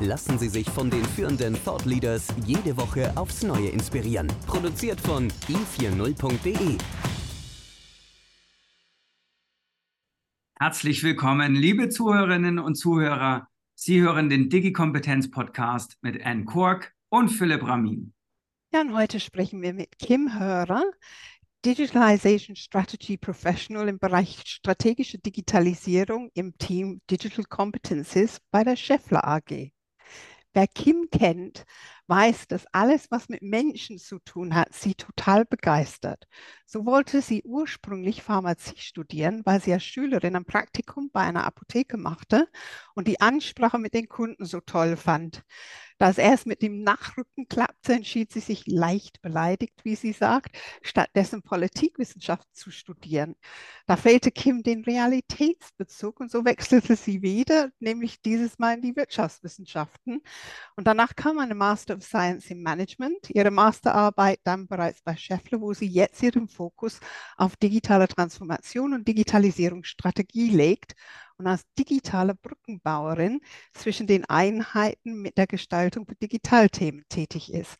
Lassen Sie sich von den führenden Thought Leaders jede Woche aufs Neue inspirieren. Produziert von i40.de. Herzlich willkommen, liebe Zuhörerinnen und Zuhörer Sie hören den Digi-Kompetenz-Podcast mit Anne Kork und Philipp Ramin. Ja, und heute sprechen wir mit Kim Hörer, Digitalization Strategy Professional im Bereich strategische Digitalisierung im Team Digital Competencies bei der Scheffler AG. Wer Kim kennt, weiß, dass alles, was mit Menschen zu tun hat, sie total begeistert. So wollte sie ursprünglich Pharmazie studieren, weil sie als Schülerin ein Praktikum bei einer Apotheke machte und die Ansprache mit den Kunden so toll fand. Da es erst mit dem Nachrücken klappte, entschied sie sich leicht beleidigt, wie sie sagt, stattdessen Politikwissenschaft zu studieren. Da fehlte Kim den Realitätsbezug und so wechselte sie wieder, nämlich dieses Mal in die Wirtschaftswissenschaften. Und danach kam eine Master of Science in Management, ihre Masterarbeit dann bereits bei Scheffler, wo sie jetzt ihren Fokus auf digitale Transformation und Digitalisierungsstrategie legt und als digitale Brückenbauerin zwischen den Einheiten mit der Gestaltung für Digitalthemen tätig ist.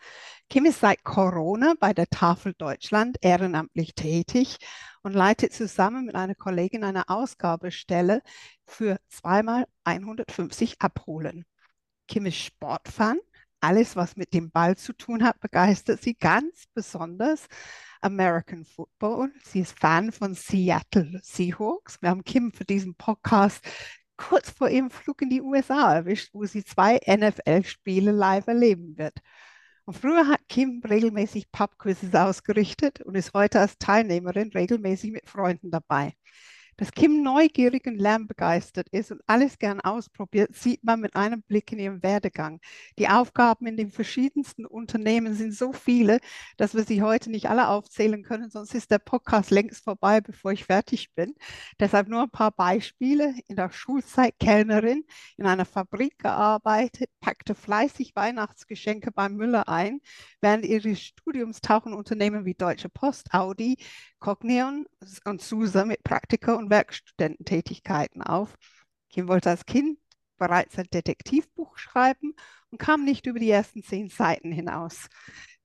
Kim ist seit Corona bei der Tafel Deutschland ehrenamtlich tätig und leitet zusammen mit einer Kollegin eine Ausgabestelle für zweimal 150 Abholen. Kim ist Sportfan. Alles, was mit dem Ball zu tun hat, begeistert sie ganz besonders. American Football. Sie ist Fan von Seattle Seahawks. Wir haben Kim für diesen Podcast kurz vor ihrem Flug in die USA erwischt, wo sie zwei NFL-Spiele live erleben wird. Und früher hat Kim regelmäßig Pubquizzes ausgerichtet und ist heute als Teilnehmerin regelmäßig mit Freunden dabei. Dass Kim neugierig und lernbegeistert ist und alles gern ausprobiert, sieht man mit einem Blick in ihren Werdegang. Die Aufgaben in den verschiedensten Unternehmen sind so viele, dass wir sie heute nicht alle aufzählen können, sonst ist der Podcast längst vorbei, bevor ich fertig bin. Deshalb nur ein paar Beispiele. In der Schulzeit Kellnerin, in einer Fabrik gearbeitet, packte fleißig Weihnachtsgeschenke beim Müller ein. Während ihres Studiums tauchen Unternehmen wie Deutsche Post, Audi, Cognion und SUSE mit Praktika und Werkstudententätigkeiten auf. Kim wollte als Kind bereits ein Detektivbuch schreiben und kam nicht über die ersten zehn Seiten hinaus.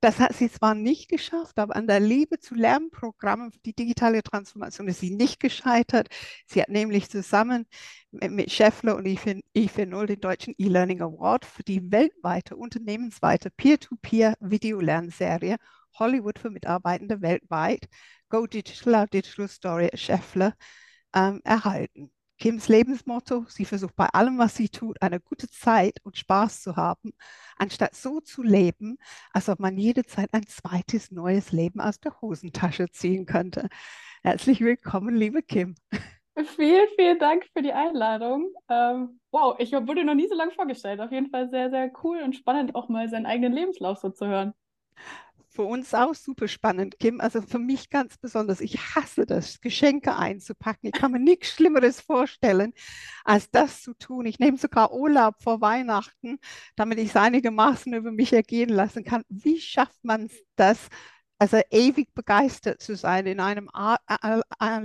Das hat sie zwar nicht geschafft, aber an der Liebe zu Lernprogrammen für die digitale Transformation ist sie nicht gescheitert. Sie hat nämlich zusammen mit Scheffler und I4.0 den deutschen E-Learning Award für die weltweite unternehmensweite Peer-to-Peer-Videolernserie Hollywood für Mitarbeitende weltweit Go Digital, Digital Story Scheffler ähm, erhalten. Kims Lebensmotto, sie versucht bei allem, was sie tut, eine gute Zeit und Spaß zu haben, anstatt so zu leben, als ob man jede Zeit ein zweites neues Leben aus der Hosentasche ziehen könnte. Herzlich willkommen, liebe Kim. Vielen, vielen Dank für die Einladung. Ähm, wow, ich wurde noch nie so lange vorgestellt. Auf jeden Fall sehr, sehr cool und spannend, auch mal seinen eigenen Lebenslauf so zu hören für uns auch super spannend, Kim. Also für mich ganz besonders. Ich hasse das, Geschenke einzupacken. Ich kann mir nichts Schlimmeres vorstellen, als das zu tun. Ich nehme sogar Urlaub vor Weihnachten, damit ich es einigermaßen über mich ergehen lassen kann. Wie schafft man das, also ewig begeistert zu sein, in einem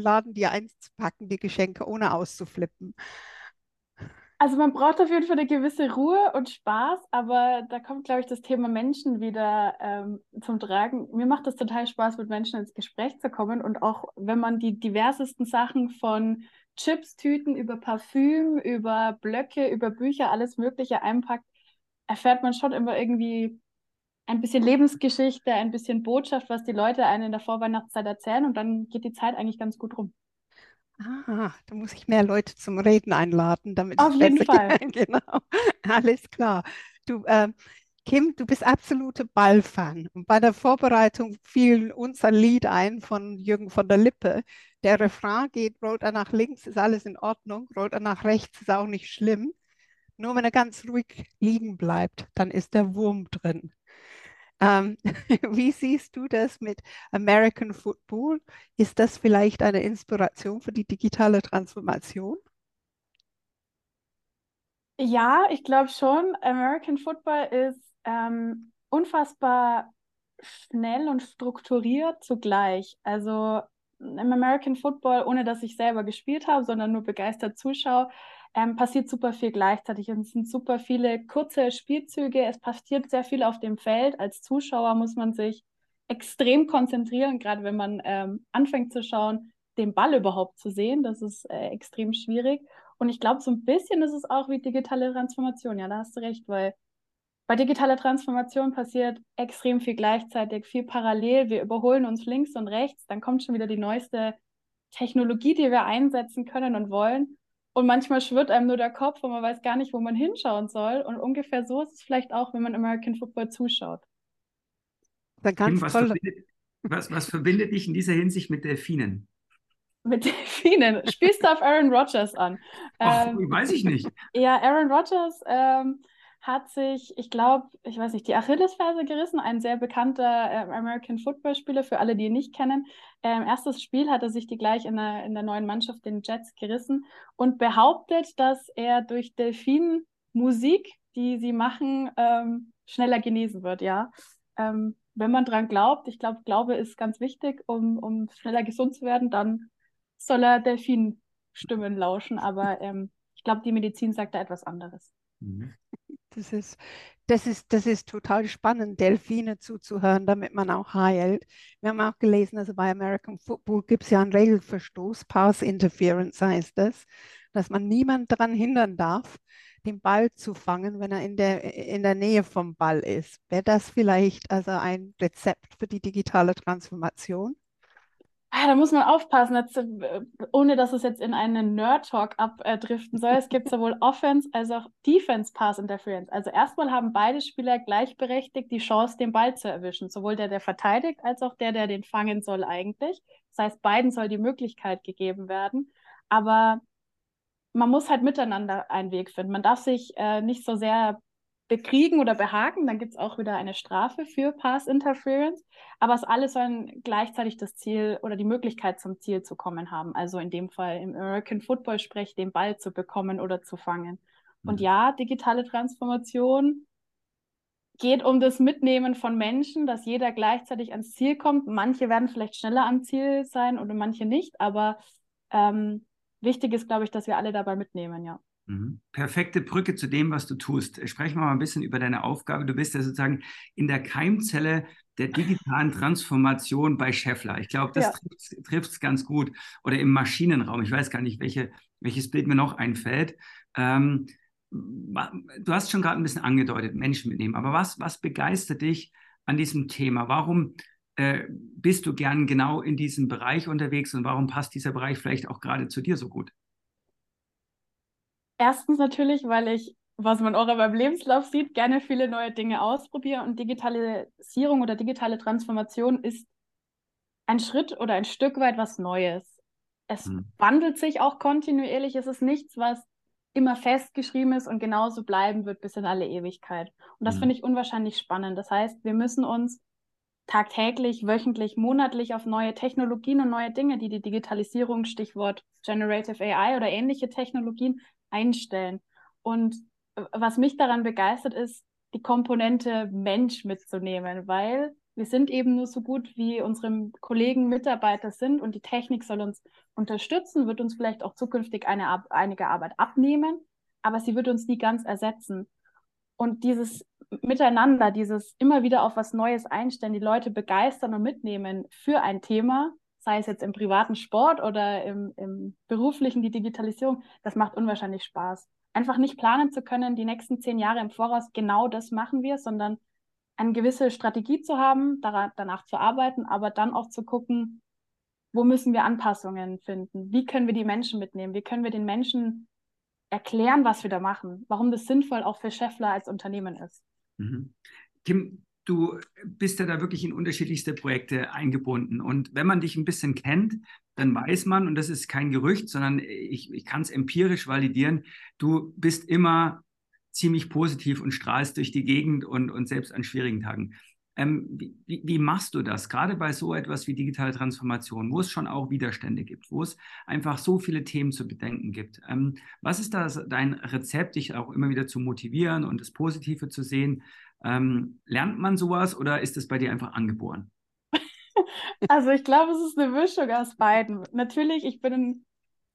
Laden die einzupacken, die Geschenke, ohne auszuflippen? Also man braucht auf jeden Fall eine gewisse Ruhe und Spaß, aber da kommt, glaube ich, das Thema Menschen wieder ähm, zum Tragen. Mir macht es total Spaß, mit Menschen ins Gespräch zu kommen und auch wenn man die diversesten Sachen von Chips-Tüten über Parfüm, über Blöcke, über Bücher, alles Mögliche einpackt, erfährt man schon immer irgendwie ein bisschen Lebensgeschichte, ein bisschen Botschaft, was die Leute einen in der Vorweihnachtszeit erzählen und dann geht die Zeit eigentlich ganz gut rum. Ah, da muss ich mehr Leute zum Reden einladen, damit Auf jeden Fall. genau, alles klar. Du, äh, Kim, du bist absolute Ballfan. Und bei der Vorbereitung fiel uns ein Lied ein von Jürgen von der Lippe. Der Refrain geht, rollt er nach links, ist alles in Ordnung, rollt er nach rechts, ist auch nicht schlimm. Nur wenn er ganz ruhig liegen bleibt, dann ist der Wurm drin. Ähm, wie siehst du das mit American Football? Ist das vielleicht eine Inspiration für die digitale Transformation? Ja, ich glaube schon. American Football ist ähm, unfassbar schnell und strukturiert zugleich. Also im American Football, ohne dass ich selber gespielt habe, sondern nur begeistert zuschaue, ähm, passiert super viel gleichzeitig und es sind super viele kurze Spielzüge. Es passiert sehr viel auf dem Feld. Als Zuschauer muss man sich extrem konzentrieren, gerade wenn man ähm, anfängt zu schauen, den Ball überhaupt zu sehen. Das ist äh, extrem schwierig. Und ich glaube, so ein bisschen ist es auch wie digitale Transformation. Ja, da hast du recht, weil bei digitaler Transformation passiert extrem viel gleichzeitig, viel parallel. Wir überholen uns links und rechts. Dann kommt schon wieder die neueste Technologie, die wir einsetzen können und wollen. Und manchmal schwirrt einem nur der Kopf und man weiß gar nicht, wo man hinschauen soll. Und ungefähr so ist es vielleicht auch, wenn man American Football zuschaut. Dann ganz Kim, was, verbindet, was, was verbindet dich in dieser Hinsicht mit Delfinen? Mit Delfinen? Spielst du auf Aaron Rodgers an? Ach, ähm, weiß ich nicht. Ja, Aaron Rodgers ähm, hat sich, ich glaube, ich weiß nicht, die Achillesferse gerissen, ein sehr bekannter äh, American Football-Spieler, für alle, die ihn nicht kennen. Ähm, erstes Spiel hat er sich die gleich in der, in der neuen Mannschaft, den Jets, gerissen und behauptet, dass er durch Delfin-Musik, die sie machen, ähm, schneller genesen wird, ja. Ähm, wenn man dran glaubt, ich glaube, Glaube ist ganz wichtig, um, um schneller gesund zu werden, dann soll er Delfin-Stimmen lauschen, aber ähm, ich glaube, die Medizin sagt da etwas anderes. Mhm. Das ist, das ist, das ist total spannend, Delfine zuzuhören, damit man auch heilt. Wir haben auch gelesen, also bei American Football gibt es ja einen Regelverstoß, Pass Interference heißt das, dass man niemand daran hindern darf, den Ball zu fangen, wenn er in der, in der Nähe vom Ball ist. Wäre das vielleicht also ein Rezept für die digitale Transformation? Ah, da muss man aufpassen, jetzt, äh, ohne dass es jetzt in einen Nerd-Talk abdriften soll. Es gibt sowohl Offense als auch Defense-Pass-Interference. Also erstmal haben beide Spieler gleichberechtigt die Chance, den Ball zu erwischen. Sowohl der, der verteidigt, als auch der, der den fangen soll eigentlich. Das heißt, beiden soll die Möglichkeit gegeben werden. Aber man muss halt miteinander einen Weg finden. Man darf sich äh, nicht so sehr bekriegen oder behaken, dann gibt es auch wieder eine Strafe für Pass Interference. Aber es alles sollen gleichzeitig das Ziel oder die Möglichkeit zum Ziel zu kommen haben. Also in dem Fall im American Football Sprech den Ball zu bekommen oder zu fangen. Mhm. Und ja, digitale Transformation geht um das Mitnehmen von Menschen, dass jeder gleichzeitig ans Ziel kommt. Manche werden vielleicht schneller am Ziel sein oder manche nicht, aber ähm, wichtig ist, glaube ich, dass wir alle dabei mitnehmen, ja. Mhm. Perfekte Brücke zu dem, was du tust. Sprechen wir mal ein bisschen über deine Aufgabe. Du bist ja sozusagen in der Keimzelle der digitalen Transformation bei Scheffler. Ich glaube, das ja. trifft es ganz gut. Oder im Maschinenraum. Ich weiß gar nicht, welche, welches Bild mir noch einfällt. Ähm, du hast schon gerade ein bisschen angedeutet, Menschen mitnehmen. Aber was, was begeistert dich an diesem Thema? Warum äh, bist du gern genau in diesem Bereich unterwegs und warum passt dieser Bereich vielleicht auch gerade zu dir so gut? Erstens natürlich, weil ich, was man auch in meinem Lebenslauf sieht, gerne viele neue Dinge ausprobiere und Digitalisierung oder digitale Transformation ist ein Schritt oder ein Stück weit was Neues. Es mhm. wandelt sich auch kontinuierlich. Es ist nichts, was immer festgeschrieben ist und genauso bleiben wird bis in alle Ewigkeit. Und das mhm. finde ich unwahrscheinlich spannend. Das heißt, wir müssen uns tagtäglich, wöchentlich, monatlich auf neue Technologien und neue Dinge, die die Digitalisierung, Stichwort Generative AI oder ähnliche Technologien einstellen. Und äh, was mich daran begeistert, ist, die Komponente Mensch mitzunehmen, weil wir sind eben nur so gut, wie unsere Kollegen, Mitarbeiter sind und die Technik soll uns unterstützen, wird uns vielleicht auch zukünftig eine, einige Arbeit abnehmen, aber sie wird uns nie ganz ersetzen. Und dieses Miteinander, dieses immer wieder auf was Neues einstellen, die Leute begeistern und mitnehmen für ein Thema, sei es jetzt im privaten Sport oder im, im beruflichen, die Digitalisierung, das macht unwahrscheinlich Spaß. Einfach nicht planen zu können, die nächsten zehn Jahre im Voraus, genau das machen wir, sondern eine gewisse Strategie zu haben, danach zu arbeiten, aber dann auch zu gucken, wo müssen wir Anpassungen finden? Wie können wir die Menschen mitnehmen? Wie können wir den Menschen erklären, was wir da machen? Warum das sinnvoll auch für Scheffler als Unternehmen ist? Mhm. Kim, du bist ja da wirklich in unterschiedlichste Projekte eingebunden. Und wenn man dich ein bisschen kennt, dann weiß man, und das ist kein Gerücht, sondern ich, ich kann es empirisch validieren, du bist immer ziemlich positiv und strahlst durch die Gegend und, und selbst an schwierigen Tagen. Ähm, wie, wie, machst du das, gerade bei so etwas wie digitale Transformation, wo es schon auch Widerstände gibt, wo es einfach so viele Themen zu bedenken gibt? Ähm, was ist da dein Rezept, dich auch immer wieder zu motivieren und das Positive zu sehen? Ähm, lernt man sowas oder ist es bei dir einfach angeboren? Also ich glaube, es ist eine Mischung aus beiden. Natürlich, ich bin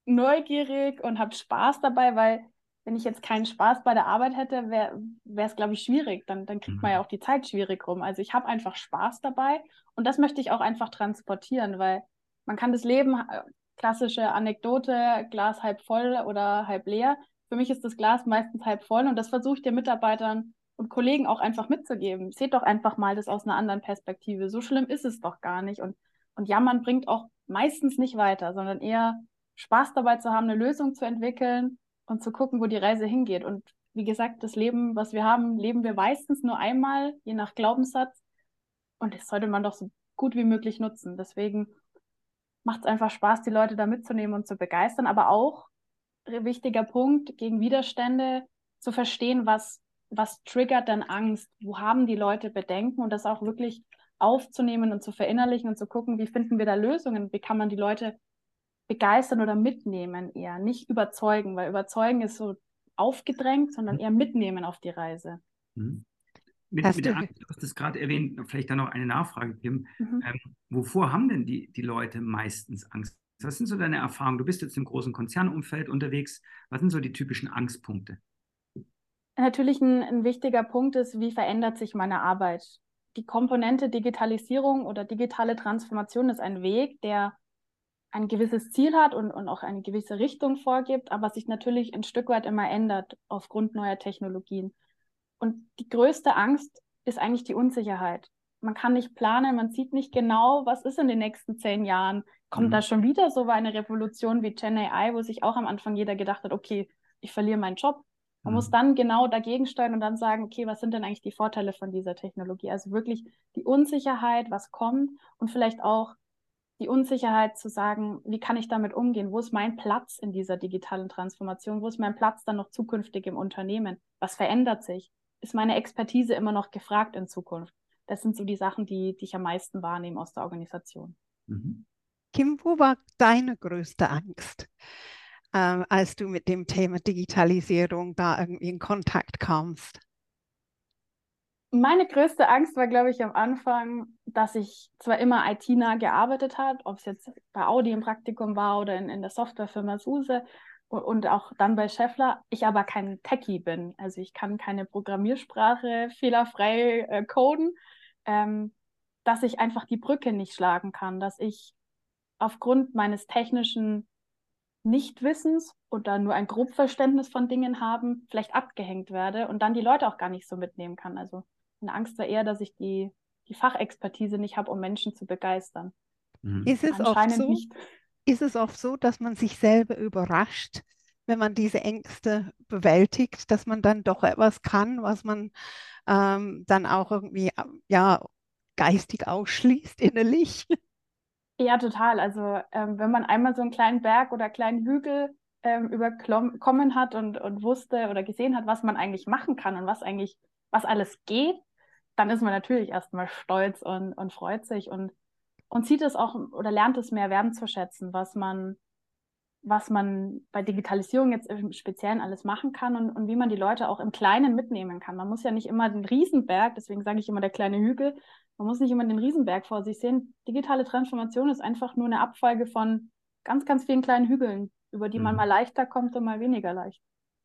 neugierig und habe Spaß dabei, weil wenn ich jetzt keinen Spaß bei der Arbeit hätte, wäre es, glaube ich, schwierig. Dann, dann kriegt man ja mhm. auch die Zeit schwierig rum. Also ich habe einfach Spaß dabei und das möchte ich auch einfach transportieren, weil man kann das Leben, äh, klassische Anekdote, Glas halb voll oder halb leer. Für mich ist das Glas meistens halb voll und das versuche ich den Mitarbeitern und Kollegen auch einfach mitzugeben. Seht doch einfach mal das aus einer anderen Perspektive. So schlimm ist es doch gar nicht. Und, und Jammern bringt auch meistens nicht weiter, sondern eher Spaß dabei zu haben, eine Lösung zu entwickeln und zu gucken, wo die Reise hingeht. Und wie gesagt, das Leben, was wir haben, leben wir meistens nur einmal, je nach Glaubenssatz. Und das sollte man doch so gut wie möglich nutzen. Deswegen macht es einfach Spaß, die Leute da mitzunehmen und zu begeistern, aber auch wichtiger Punkt gegen Widerstände zu verstehen, was, was triggert denn Angst, wo haben die Leute Bedenken und das auch wirklich aufzunehmen und zu verinnerlichen und zu gucken, wie finden wir da Lösungen, wie kann man die Leute begeistern oder mitnehmen eher, nicht überzeugen, weil überzeugen ist so aufgedrängt, sondern mhm. eher mitnehmen auf die Reise. Mhm. Mit, mit der Angst, du hast es gerade erwähnt, vielleicht dann noch eine Nachfrage, Kim. Mhm. Ähm, wovor haben denn die, die Leute meistens Angst? Was sind so deine Erfahrungen? Du bist jetzt im großen Konzernumfeld unterwegs. Was sind so die typischen Angstpunkte? Natürlich ein, ein wichtiger Punkt ist, wie verändert sich meine Arbeit? Die Komponente Digitalisierung oder digitale Transformation ist ein Weg, der ein gewisses Ziel hat und, und auch eine gewisse Richtung vorgibt, aber sich natürlich ein Stück weit immer ändert aufgrund neuer Technologien. Und die größte Angst ist eigentlich die Unsicherheit. Man kann nicht planen, man sieht nicht genau, was ist in den nächsten zehn Jahren. Kommt mhm. da schon wieder so eine Revolution wie Gen AI, wo sich auch am Anfang jeder gedacht hat, okay, ich verliere meinen Job. Man mhm. muss dann genau dagegen steuern und dann sagen, okay, was sind denn eigentlich die Vorteile von dieser Technologie? Also wirklich die Unsicherheit, was kommt und vielleicht auch die Unsicherheit zu sagen, wie kann ich damit umgehen? Wo ist mein Platz in dieser digitalen Transformation? Wo ist mein Platz dann noch zukünftig im Unternehmen? Was verändert sich? Ist meine Expertise immer noch gefragt in Zukunft? Das sind so die Sachen, die, die ich am meisten wahrnehme aus der Organisation. Mhm. Kim, wo war deine größte Angst, äh, als du mit dem Thema Digitalisierung da irgendwie in Kontakt kamst? Meine größte Angst war, glaube ich, am Anfang, dass ich zwar immer IT-nah gearbeitet habe, ob es jetzt bei Audi im Praktikum war oder in, in der Softwarefirma SUSE und, und, auch dann bei Scheffler, ich aber kein Techie bin. Also ich kann keine Programmiersprache fehlerfrei äh, coden, ähm, dass ich einfach die Brücke nicht schlagen kann, dass ich aufgrund meines technischen Nichtwissens oder nur ein Grobverständnis von Dingen haben, vielleicht abgehängt werde und dann die Leute auch gar nicht so mitnehmen kann. Also eine Angst war eher, dass ich die, die Fachexpertise nicht habe, um Menschen zu begeistern. Mhm. Ist es oft so? Nicht. Ist es oft so, dass man sich selber überrascht, wenn man diese Ängste bewältigt, dass man dann doch etwas kann, was man ähm, dann auch irgendwie ja geistig ausschließt innerlich? Ja, total. Also ähm, wenn man einmal so einen kleinen Berg oder kleinen Hügel ähm, überkommen hat und, und wusste oder gesehen hat, was man eigentlich machen kann und was eigentlich, was alles geht, dann ist man natürlich erstmal stolz und, und freut sich und, und sieht es auch oder lernt es mehr wertzuschätzen, was man, was man bei Digitalisierung jetzt im Speziellen alles machen kann und, und wie man die Leute auch im Kleinen mitnehmen kann. Man muss ja nicht immer den Riesenberg, deswegen sage ich immer der kleine Hügel, man muss nicht immer den Riesenberg vor sich sehen. Digitale Transformation ist einfach nur eine Abfolge von ganz, ganz vielen kleinen Hügeln, über die mhm. man mal leichter kommt und mal weniger leicht.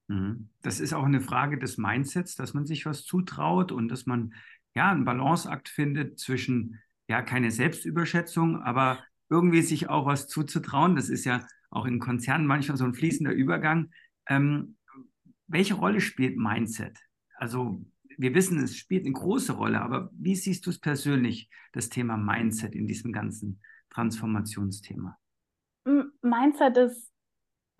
Mhm. Das ist auch eine Frage des Mindsets, dass man sich was zutraut und dass man ja, einen Balanceakt findet zwischen, ja, keine Selbstüberschätzung, aber irgendwie sich auch was zuzutrauen. Das ist ja auch in Konzernen manchmal so ein fließender Übergang. Ähm, welche Rolle spielt Mindset? Also wir wissen, es spielt eine große Rolle, aber wie siehst du es persönlich, das Thema Mindset in diesem ganzen Transformationsthema? Mindset ist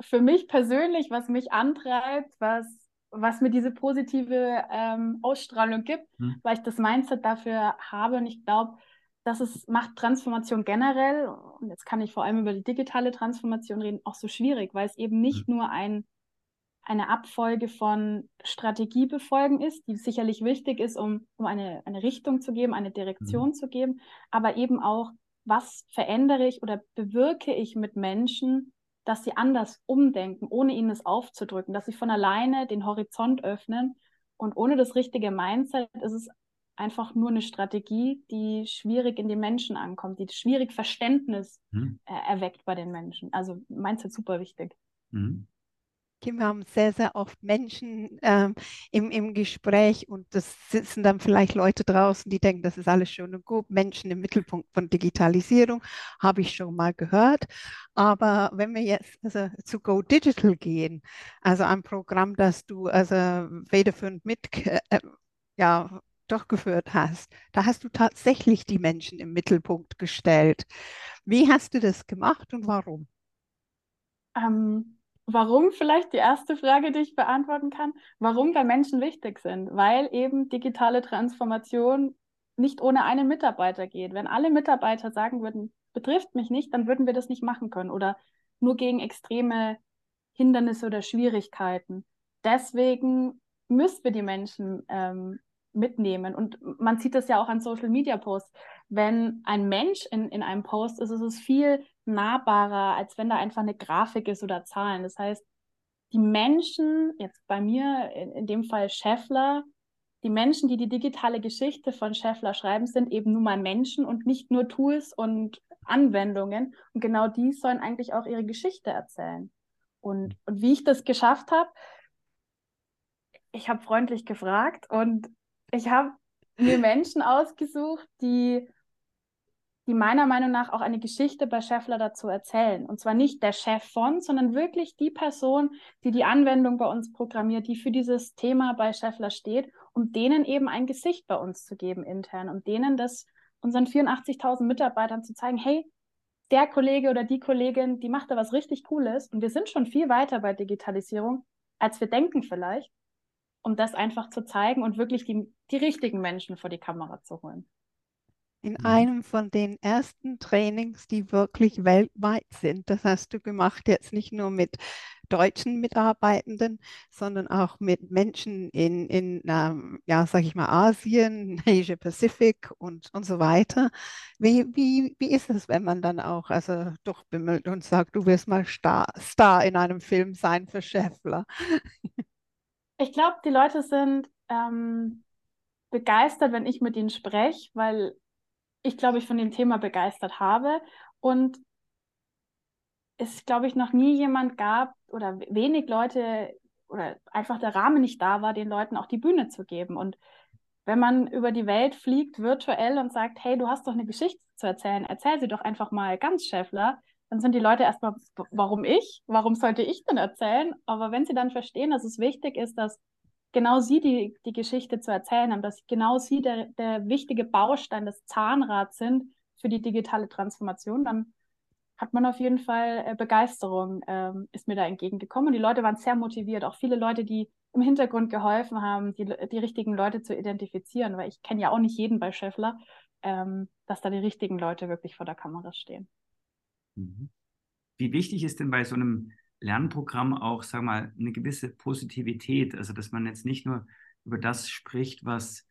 für mich persönlich, was mich antreibt, was was mir diese positive ähm, Ausstrahlung gibt, hm. weil ich das Mindset dafür habe. Und ich glaube, dass es macht Transformation generell, und jetzt kann ich vor allem über die digitale Transformation reden, auch so schwierig, weil es eben nicht hm. nur ein, eine Abfolge von Strategiebefolgen ist, die sicherlich wichtig ist, um, um eine, eine Richtung zu geben, eine Direktion mhm. zu geben, aber eben auch, was verändere ich oder bewirke ich mit Menschen, dass sie anders umdenken, ohne ihnen es aufzudrücken, dass sie von alleine den Horizont öffnen. Und ohne das richtige Mindset ist es einfach nur eine Strategie, die schwierig in den Menschen ankommt, die schwierig Verständnis mhm. äh, erweckt bei den Menschen. Also Mindset super wichtig. Mhm. Wir haben sehr, sehr oft Menschen ähm, im, im Gespräch und das sitzen dann vielleicht Leute draußen, die denken, das ist alles schön und gut. Menschen im Mittelpunkt von Digitalisierung habe ich schon mal gehört. Aber wenn wir jetzt also, zu Go Digital gehen, also ein Programm, das du also federführend mit äh, ja, durchgeführt hast, da hast du tatsächlich die Menschen im Mittelpunkt gestellt. Wie hast du das gemacht und warum? Ähm, warum vielleicht die erste Frage, die ich beantworten kann? Warum bei Menschen wichtig sind? Weil eben digitale Transformation nicht ohne einen Mitarbeiter geht. Wenn alle Mitarbeiter sagen würden, betrifft mich nicht, dann würden wir das nicht machen können oder nur gegen extreme Hindernisse oder Schwierigkeiten. Deswegen müssen wir die Menschen ähm, mitnehmen. Und man sieht das ja auch an Social Media Posts. Wenn ein Mensch in, in einem Post ist, ist es viel nahbarer, als wenn da einfach eine Grafik ist oder Zahlen. Das heißt, die Menschen, jetzt bei mir in, in dem Fall Scheffler, die Menschen, die die digitale Geschichte von Scheffler schreiben, sind eben nun mal Menschen und nicht nur Tools und Anwendungen. Und genau die sollen eigentlich auch ihre Geschichte erzählen. Und, und wie ich das geschafft habe, ich habe freundlich gefragt und ich habe mir Menschen ausgesucht, die, die meiner Meinung nach auch eine Geschichte bei Scheffler dazu erzählen. Und zwar nicht der Chef von, sondern wirklich die Person, die die Anwendung bei uns programmiert, die für dieses Thema bei Scheffler steht, um denen eben ein Gesicht bei uns zu geben intern, um denen das unseren 84.000 Mitarbeitern zu zeigen, hey, der Kollege oder die Kollegin, die macht da was richtig Cooles und wir sind schon viel weiter bei Digitalisierung, als wir denken vielleicht um das einfach zu zeigen und wirklich die, die richtigen Menschen vor die Kamera zu holen. In mhm. einem von den ersten Trainings, die wirklich weltweit sind. Das hast du gemacht, jetzt nicht nur mit deutschen Mitarbeitenden, sondern auch mit Menschen in, in ähm, ja, sag ich mal, Asien, Asia Pacific und, und so weiter. Wie, wie, wie ist es, wenn man dann auch also durchbimmelt und sagt, du wirst mal Star, Star in einem Film sein für Schäffler? Ich glaube, die Leute sind ähm, begeistert, wenn ich mit ihnen spreche, weil ich, glaube ich, von dem Thema begeistert habe. Und es, glaube ich, noch nie jemand gab oder wenig Leute oder einfach der Rahmen nicht da war, den Leuten auch die Bühne zu geben. Und wenn man über die Welt fliegt, virtuell und sagt, hey, du hast doch eine Geschichte zu erzählen, erzähl sie doch einfach mal ganz, Schäffler, dann sind die Leute erstmal, warum ich? Warum sollte ich denn erzählen? Aber wenn sie dann verstehen, dass es wichtig ist, dass genau sie die, die Geschichte zu erzählen haben, dass genau sie der, der wichtige Baustein des Zahnrads sind für die digitale Transformation, dann hat man auf jeden Fall äh, Begeisterung, ähm, ist mir da entgegengekommen. Und die Leute waren sehr motiviert, auch viele Leute, die im Hintergrund geholfen haben, die, die richtigen Leute zu identifizieren, weil ich kenne ja auch nicht jeden bei Scheffler, ähm, dass da die richtigen Leute wirklich vor der Kamera stehen. Mhm. Wie wichtig ist denn bei so einem Lernprogramm auch, sag mal, eine gewisse Positivität? Also, dass man jetzt nicht nur über das spricht, was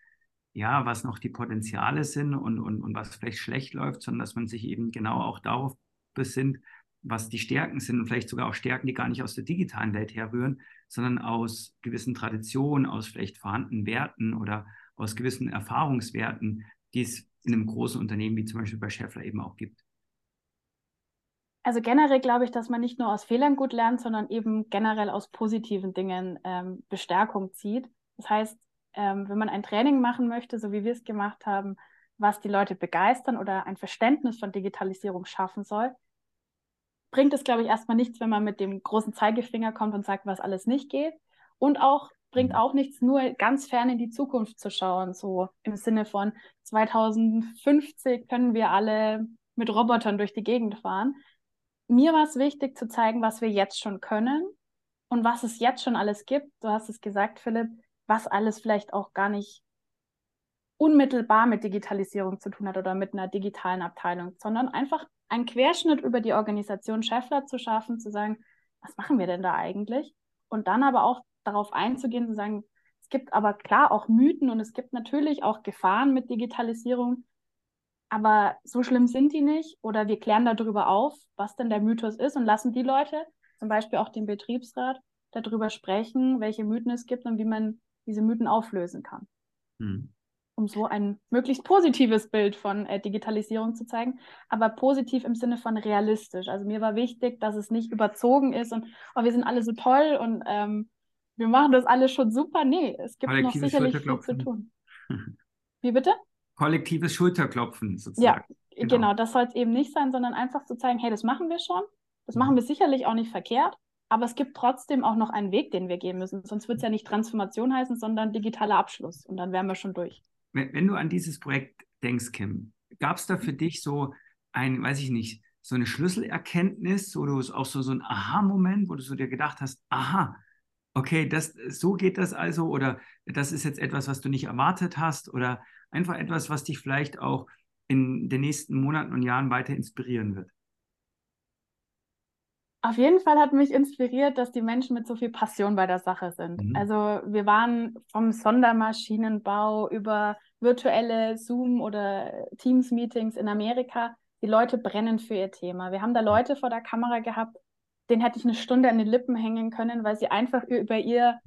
ja, was noch die Potenziale sind und, und, und was vielleicht schlecht läuft, sondern dass man sich eben genau auch darauf besinnt, was die Stärken sind und vielleicht sogar auch Stärken, die gar nicht aus der digitalen Welt herrühren, sondern aus gewissen Traditionen, aus vielleicht vorhandenen Werten oder aus gewissen Erfahrungswerten, die es in einem großen Unternehmen wie zum Beispiel bei Schäffler eben auch gibt. Also generell glaube ich, dass man nicht nur aus Fehlern gut lernt, sondern eben generell aus positiven Dingen ähm, Bestärkung zieht. Das heißt, ähm, wenn man ein Training machen möchte, so wie wir es gemacht haben, was die Leute begeistern oder ein Verständnis von Digitalisierung schaffen soll, bringt es, glaube ich, erstmal nichts, wenn man mit dem großen Zeigefinger kommt und sagt, was alles nicht geht. Und auch bringt mhm. auch nichts, nur ganz fern in die Zukunft zu schauen, so im Sinne von 2050 können wir alle mit Robotern durch die Gegend fahren mir war es wichtig zu zeigen, was wir jetzt schon können und was es jetzt schon alles gibt. Du hast es gesagt, Philipp, was alles vielleicht auch gar nicht unmittelbar mit Digitalisierung zu tun hat oder mit einer digitalen Abteilung, sondern einfach einen Querschnitt über die Organisation Scheffler zu schaffen, zu sagen, was machen wir denn da eigentlich? und dann aber auch darauf einzugehen, zu sagen, es gibt aber klar auch Mythen und es gibt natürlich auch Gefahren mit Digitalisierung, aber so schlimm sind die nicht oder wir klären darüber auf, was denn der Mythos ist und lassen die Leute, zum Beispiel auch den Betriebsrat, darüber sprechen, welche Mythen es gibt und wie man diese Mythen auflösen kann. Hm. Um so ein möglichst positives Bild von äh, Digitalisierung zu zeigen, aber positiv im Sinne von realistisch. Also mir war wichtig, dass es nicht überzogen ist und oh, wir sind alle so toll und ähm, wir machen das alles schon super. Nee, es gibt noch sicherlich viel zu tun. Wie bitte? Kollektives Schulterklopfen sozusagen. Ja, genau, genau das soll es eben nicht sein, sondern einfach zu zeigen, hey, das machen wir schon. Das mhm. machen wir sicherlich auch nicht verkehrt. Aber es gibt trotzdem auch noch einen Weg, den wir gehen müssen. Sonst wird es ja nicht Transformation heißen, sondern digitaler Abschluss. Und dann wären wir schon durch. Wenn, wenn du an dieses Projekt denkst, Kim, gab es da für dich so ein, weiß ich nicht, so eine Schlüsselerkenntnis oder auch so, so ein Aha-Moment, wo du so dir gedacht hast, aha, okay, das, so geht das also oder das ist jetzt etwas, was du nicht erwartet hast oder einfach etwas, was dich vielleicht auch in den nächsten Monaten und Jahren weiter inspirieren wird? Auf jeden Fall hat mich inspiriert, dass die Menschen mit so viel Passion bei der Sache sind. Mhm. Also wir waren vom Sondermaschinenbau über virtuelle Zoom- oder Teams-Meetings in Amerika. Die Leute brennen für ihr Thema. Wir haben da Leute vor der Kamera gehabt, denen hätte ich eine Stunde an den Lippen hängen können, weil sie einfach über ihr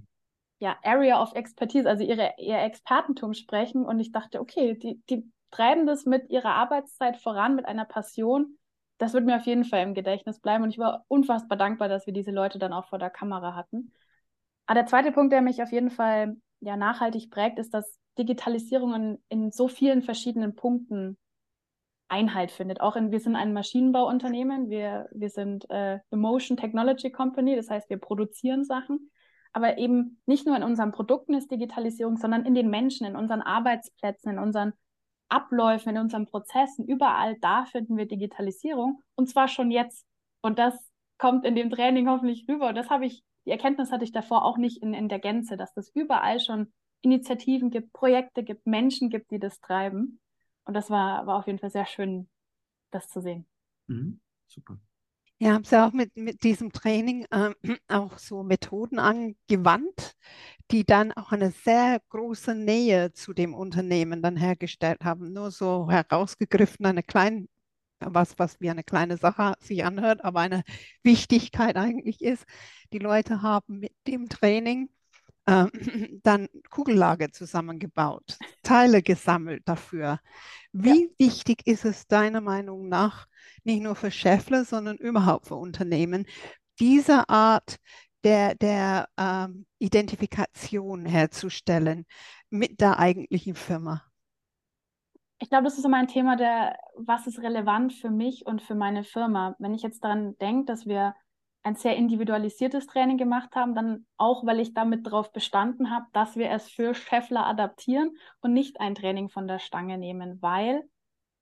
ja, Area of Expertise, also ihre, ihr Expertentum sprechen. Und ich dachte, okay, die, die treiben das mit ihrer Arbeitszeit voran, mit einer Passion das wird mir auf jeden Fall im Gedächtnis bleiben und ich war unfassbar dankbar, dass wir diese Leute dann auch vor der Kamera hatten. Aber der zweite Punkt, der mich auf jeden Fall ja nachhaltig prägt, ist, dass Digitalisierung in, in so vielen verschiedenen Punkten Einhalt findet. Auch in, wir sind ein Maschinenbauunternehmen, wir, wir sind äh, Emotion Technology Company, das heißt, wir produzieren Sachen. Aber eben nicht nur in unseren Produkten ist Digitalisierung, sondern in den Menschen, in unseren Arbeitsplätzen, in unseren Abläufen, in unseren Prozessen, überall da finden wir Digitalisierung und zwar schon jetzt. Und das kommt in dem Training hoffentlich rüber. Und das habe ich, die Erkenntnis hatte ich davor auch nicht in, in der Gänze, dass das überall schon Initiativen gibt, Projekte gibt, Menschen gibt, die das treiben. Und das war, war auf jeden Fall sehr schön, das zu sehen. Mhm. Super. Ja, haben Sie auch mit, mit diesem Training äh, auch so Methoden angewandt, die dann auch eine sehr große Nähe zu dem Unternehmen dann hergestellt haben. Nur so herausgegriffen, eine kleine, was, was wie eine kleine Sache sich anhört, aber eine Wichtigkeit eigentlich ist. Die Leute haben mit dem Training äh, dann Kugellager zusammengebaut, Teile gesammelt dafür. Wie ja. wichtig ist es deiner Meinung nach, nicht nur für Schäffler, sondern überhaupt für Unternehmen, diese Art der, der ähm, Identifikation herzustellen mit der eigentlichen Firma? Ich glaube, das ist immer ein Thema, der, was ist relevant für mich und für meine Firma. Wenn ich jetzt daran denke, dass wir ein sehr individualisiertes Training gemacht haben, dann auch, weil ich damit darauf bestanden habe, dass wir es für Scheffler adaptieren und nicht ein Training von der Stange nehmen, weil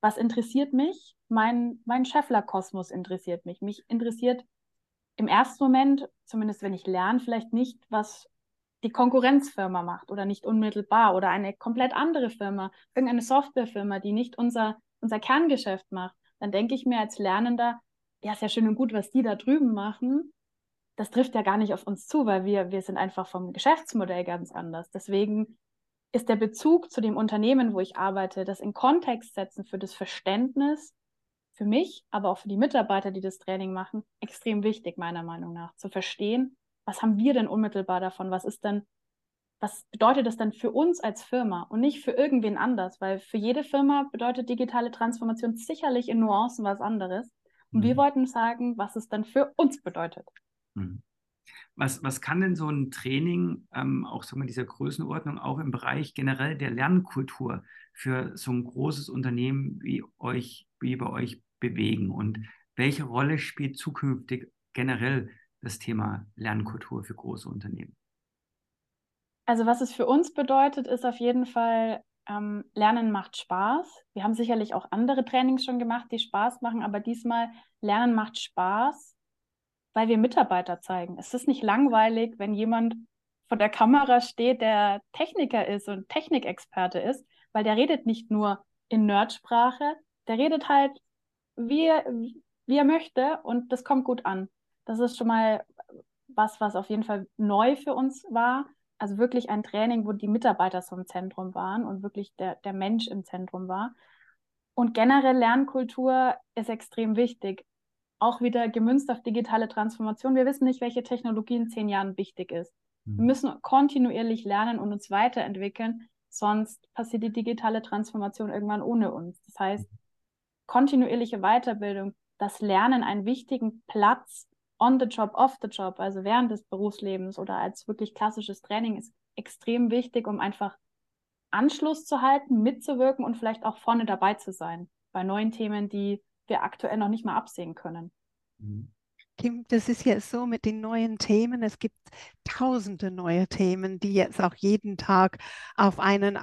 was interessiert mich? Mein, mein Scheffler-Kosmos interessiert mich. Mich interessiert im ersten Moment, zumindest wenn ich lerne, vielleicht nicht, was die Konkurrenzfirma macht oder nicht unmittelbar oder eine komplett andere Firma, irgendeine Softwarefirma, die nicht unser, unser Kerngeschäft macht. Dann denke ich mir als Lernender, ja, ist ja schön und gut, was die da drüben machen. Das trifft ja gar nicht auf uns zu, weil wir, wir sind einfach vom Geschäftsmodell ganz anders. Deswegen ist der Bezug zu dem Unternehmen, wo ich arbeite, das in Kontext setzen für das Verständnis für mich, aber auch für die Mitarbeiter, die das Training machen, extrem wichtig, meiner Meinung nach, zu verstehen, was haben wir denn unmittelbar davon? Was ist denn, was bedeutet das denn für uns als Firma und nicht für irgendwen anders? Weil für jede Firma bedeutet digitale Transformation sicherlich in Nuancen was anderes. Und mhm. wir wollten sagen, was es dann für uns bedeutet. Mhm. Was, was kann denn so ein Training, ähm, auch so mit dieser Größenordnung, auch im Bereich generell der Lernkultur für so ein großes Unternehmen wie euch, wie bei euch bewegen? Und welche Rolle spielt zukünftig generell das Thema Lernkultur für große Unternehmen? Also was es für uns bedeutet, ist auf jeden Fall ähm, Lernen macht Spaß. Wir haben sicherlich auch andere Trainings schon gemacht, die Spaß machen, aber diesmal Lernen macht Spaß, weil wir Mitarbeiter zeigen. Es ist nicht langweilig, wenn jemand vor der Kamera steht, der Techniker ist und Technikexperte ist, weil der redet nicht nur in Nerdsprache, der redet halt, wie, wie er möchte und das kommt gut an. Das ist schon mal was, was auf jeden Fall neu für uns war. Also wirklich ein Training, wo die Mitarbeiter so im Zentrum waren und wirklich der, der Mensch im Zentrum war. Und generell Lernkultur ist extrem wichtig. Auch wieder gemünzt auf digitale Transformation. Wir wissen nicht, welche Technologie in zehn Jahren wichtig ist. Wir mhm. müssen kontinuierlich lernen und uns weiterentwickeln, sonst passiert die digitale Transformation irgendwann ohne uns. Das heißt, kontinuierliche Weiterbildung, das Lernen einen wichtigen Platz on the job, off the job, also während des Berufslebens oder als wirklich klassisches Training ist extrem wichtig, um einfach Anschluss zu halten, mitzuwirken und vielleicht auch vorne dabei zu sein bei neuen Themen, die wir aktuell noch nicht mal absehen können. Mhm. Kim, das ist ja so mit den neuen Themen. Es gibt tausende neue Themen, die jetzt auch jeden Tag auf einen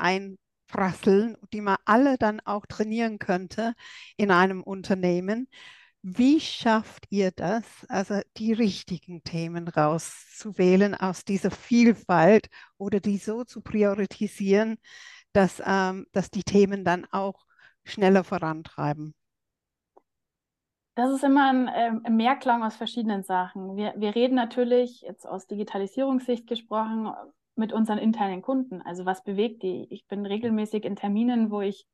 einprasseln, die man alle dann auch trainieren könnte in einem Unternehmen. Wie schafft ihr das, also die richtigen Themen rauszuwählen aus dieser Vielfalt oder die so zu priorisieren, dass, ähm, dass die Themen dann auch schneller vorantreiben? Das ist immer ein, ein Mehrklang aus verschiedenen Sachen. Wir, wir reden natürlich, jetzt aus Digitalisierungssicht gesprochen, mit unseren internen Kunden. Also was bewegt die? Ich bin regelmäßig in Terminen, wo ich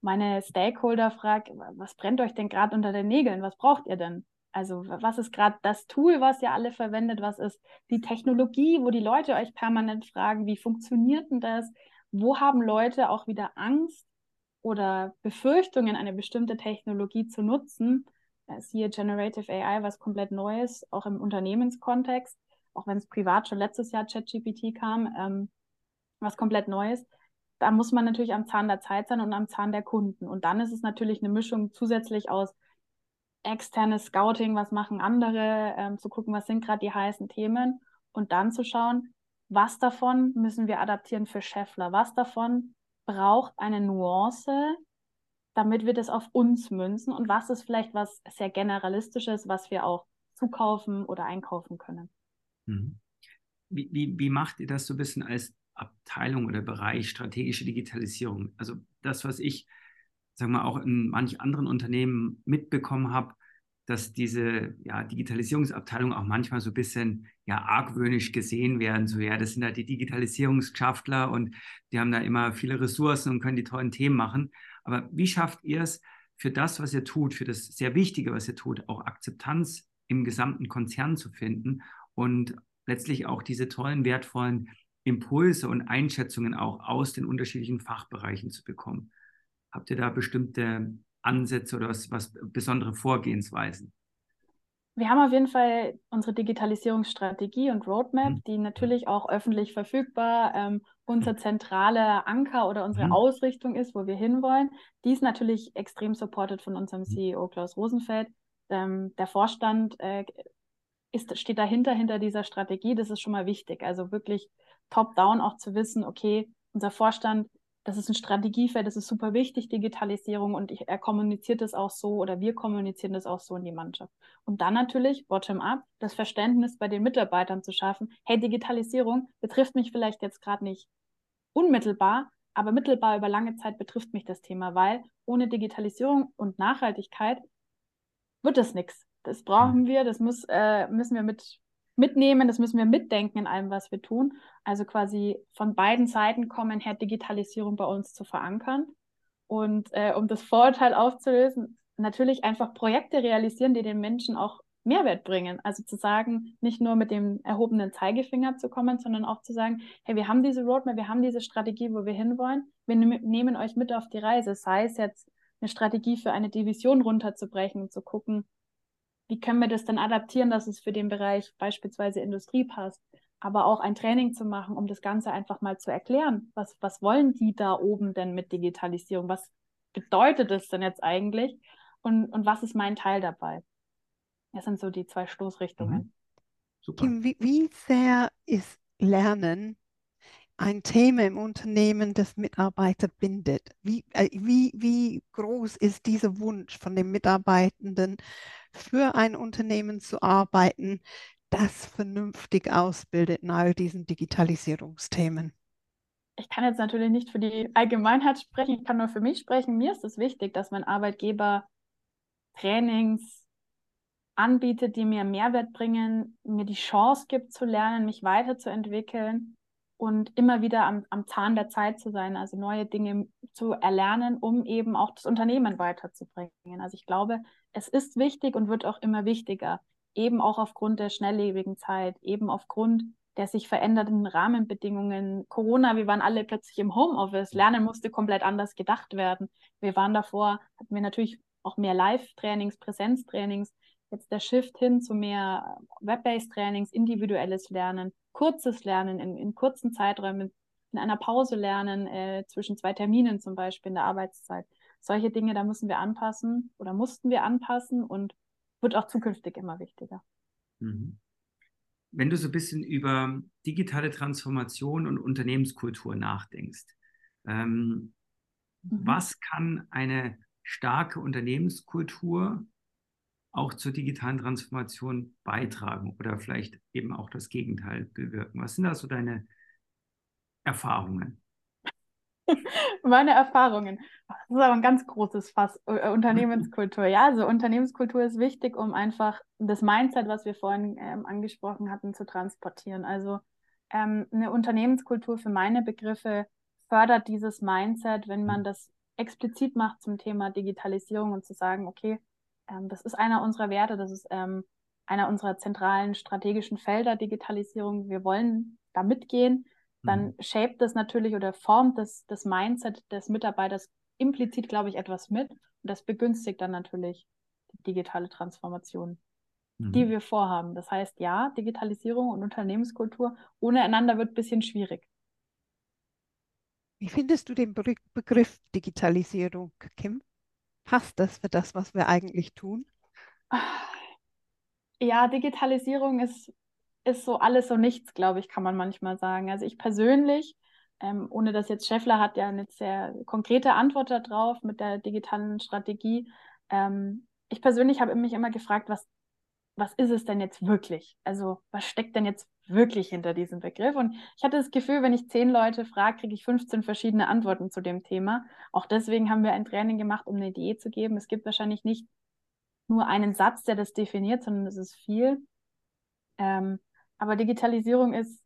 meine Stakeholder frage, was brennt euch denn gerade unter den Nägeln? Was braucht ihr denn? Also was ist gerade das Tool, was ihr alle verwendet? Was ist die Technologie, wo die Leute euch permanent fragen, wie funktioniert denn das? Wo haben Leute auch wieder Angst oder Befürchtungen, eine bestimmte Technologie zu nutzen? Siehe Generative AI, was komplett Neues, auch im Unternehmenskontext, auch wenn es privat schon letztes Jahr ChatGPT kam, ähm, was komplett Neues da muss man natürlich am Zahn der Zeit sein und am Zahn der Kunden. Und dann ist es natürlich eine Mischung zusätzlich aus externes Scouting, was machen andere, ähm, zu gucken, was sind gerade die heißen Themen und dann zu schauen, was davon müssen wir adaptieren für Scheffler, was davon braucht eine Nuance, damit wir das auf uns münzen und was ist vielleicht was sehr generalistisches, was wir auch zukaufen oder einkaufen können. Mhm. Wie, wie, wie macht ihr das so ein bisschen als Abteilung oder Bereich strategische Digitalisierung. Also das, was ich, sagen wir auch in manch anderen Unternehmen mitbekommen habe, dass diese ja, Digitalisierungsabteilungen auch manchmal so ein bisschen ja, argwöhnisch gesehen werden. So, ja, das sind halt die Digitalisierungsgeschaftler und die haben da immer viele Ressourcen und können die tollen Themen machen. Aber wie schafft ihr es für das, was ihr tut, für das sehr Wichtige, was ihr tut, auch Akzeptanz im gesamten Konzern zu finden und letztlich auch diese tollen, wertvollen Impulse und Einschätzungen auch aus den unterschiedlichen Fachbereichen zu bekommen. Habt ihr da bestimmte Ansätze oder was, was besondere Vorgehensweisen? Wir haben auf jeden Fall unsere Digitalisierungsstrategie und Roadmap, mhm. die natürlich auch öffentlich verfügbar ähm, unser zentraler Anker oder unsere mhm. Ausrichtung ist, wo wir hinwollen. Die ist natürlich extrem supported von unserem mhm. CEO Klaus Rosenfeld. Ähm, der Vorstand äh, ist, steht dahinter, hinter dieser Strategie. Das ist schon mal wichtig. Also wirklich top-down auch zu wissen, okay, unser Vorstand, das ist ein Strategiefeld, das ist super wichtig, Digitalisierung, und ich, er kommuniziert das auch so oder wir kommunizieren das auch so in die Mannschaft. Und dann natürlich, bottom-up, das Verständnis bei den Mitarbeitern zu schaffen, hey, Digitalisierung betrifft mich vielleicht jetzt gerade nicht unmittelbar, aber mittelbar über lange Zeit betrifft mich das Thema, weil ohne Digitalisierung und Nachhaltigkeit wird das nichts. Das brauchen wir, das muss, äh, müssen wir mit mitnehmen, das müssen wir mitdenken in allem, was wir tun. Also quasi von beiden Seiten kommen her, Digitalisierung bei uns zu verankern. Und äh, um das Vorurteil aufzulösen, natürlich einfach Projekte realisieren, die den Menschen auch Mehrwert bringen. Also zu sagen, nicht nur mit dem erhobenen Zeigefinger zu kommen, sondern auch zu sagen, hey, wir haben diese Roadmap, wir haben diese Strategie, wo wir hinwollen. Wir ne nehmen euch mit auf die Reise. Sei es jetzt eine Strategie für eine Division runterzubrechen und zu gucken, wie können wir das dann adaptieren, dass es für den Bereich beispielsweise Industrie passt, aber auch ein Training zu machen, um das Ganze einfach mal zu erklären. Was, was wollen die da oben denn mit Digitalisierung? Was bedeutet es denn jetzt eigentlich? Und, und was ist mein Teil dabei? Das sind so die zwei Stoßrichtungen. Mhm. Super. Wie, wie sehr ist Lernen ein Thema im Unternehmen, das Mitarbeiter bindet? Wie, äh, wie, wie groß ist dieser Wunsch von den Mitarbeitenden, für ein Unternehmen zu arbeiten, das vernünftig ausbildet in all diesen Digitalisierungsthemen? Ich kann jetzt natürlich nicht für die Allgemeinheit sprechen, ich kann nur für mich sprechen. Mir ist es wichtig, dass mein Arbeitgeber Trainings anbietet, die mir Mehrwert bringen, mir die Chance gibt zu lernen, mich weiterzuentwickeln und immer wieder am, am Zahn der Zeit zu sein, also neue Dinge zu erlernen, um eben auch das Unternehmen weiterzubringen. Also ich glaube, es ist wichtig und wird auch immer wichtiger, eben auch aufgrund der schnelllebigen Zeit, eben aufgrund der sich verändernden Rahmenbedingungen. Corona, wir waren alle plötzlich im Homeoffice, Lernen musste komplett anders gedacht werden. Wir waren davor, hatten wir natürlich auch mehr Live-Trainings, Präsenztrainings, jetzt der Shift hin zu mehr Web-based Trainings, individuelles Lernen, kurzes Lernen in, in kurzen Zeiträumen, in einer Pause lernen, äh, zwischen zwei Terminen zum Beispiel in der Arbeitszeit. Solche Dinge, da müssen wir anpassen oder mussten wir anpassen und wird auch zukünftig immer wichtiger. Mhm. Wenn du so ein bisschen über digitale Transformation und Unternehmenskultur nachdenkst, ähm, mhm. was kann eine starke Unternehmenskultur auch zur digitalen Transformation beitragen oder vielleicht eben auch das Gegenteil bewirken? Was sind da so deine Erfahrungen? Meine Erfahrungen. Das ist aber ein ganz großes Fass. Äh, Unternehmenskultur. Ja, also Unternehmenskultur ist wichtig, um einfach das Mindset, was wir vorhin ähm, angesprochen hatten, zu transportieren. Also ähm, eine Unternehmenskultur für meine Begriffe fördert dieses Mindset, wenn man das explizit macht zum Thema Digitalisierung und zu sagen, okay, ähm, das ist einer unserer Werte, das ist ähm, einer unserer zentralen strategischen Felder Digitalisierung. Wir wollen da mitgehen. Dann mhm. shaped das natürlich oder formt das, das Mindset des Mitarbeiters implizit, glaube ich, etwas mit. Und das begünstigt dann natürlich die digitale Transformation, mhm. die wir vorhaben. Das heißt, ja, Digitalisierung und Unternehmenskultur ohne einander wird ein bisschen schwierig. Wie findest du den Begriff Digitalisierung, Kim? Passt das für das, was wir eigentlich tun? Ja, Digitalisierung ist, ist so alles und nichts, glaube ich, kann man manchmal sagen. Also ich persönlich, ähm, ohne dass jetzt Scheffler hat ja eine sehr konkrete Antwort darauf mit der digitalen Strategie. Ähm, ich persönlich habe mich immer gefragt, was, was ist es denn jetzt wirklich? Also was steckt denn jetzt wirklich hinter diesem Begriff. Und ich hatte das Gefühl, wenn ich zehn Leute frage, kriege ich 15 verschiedene Antworten zu dem Thema. Auch deswegen haben wir ein Training gemacht, um eine Idee zu geben. Es gibt wahrscheinlich nicht nur einen Satz, der das definiert, sondern es ist viel. Ähm, aber Digitalisierung ist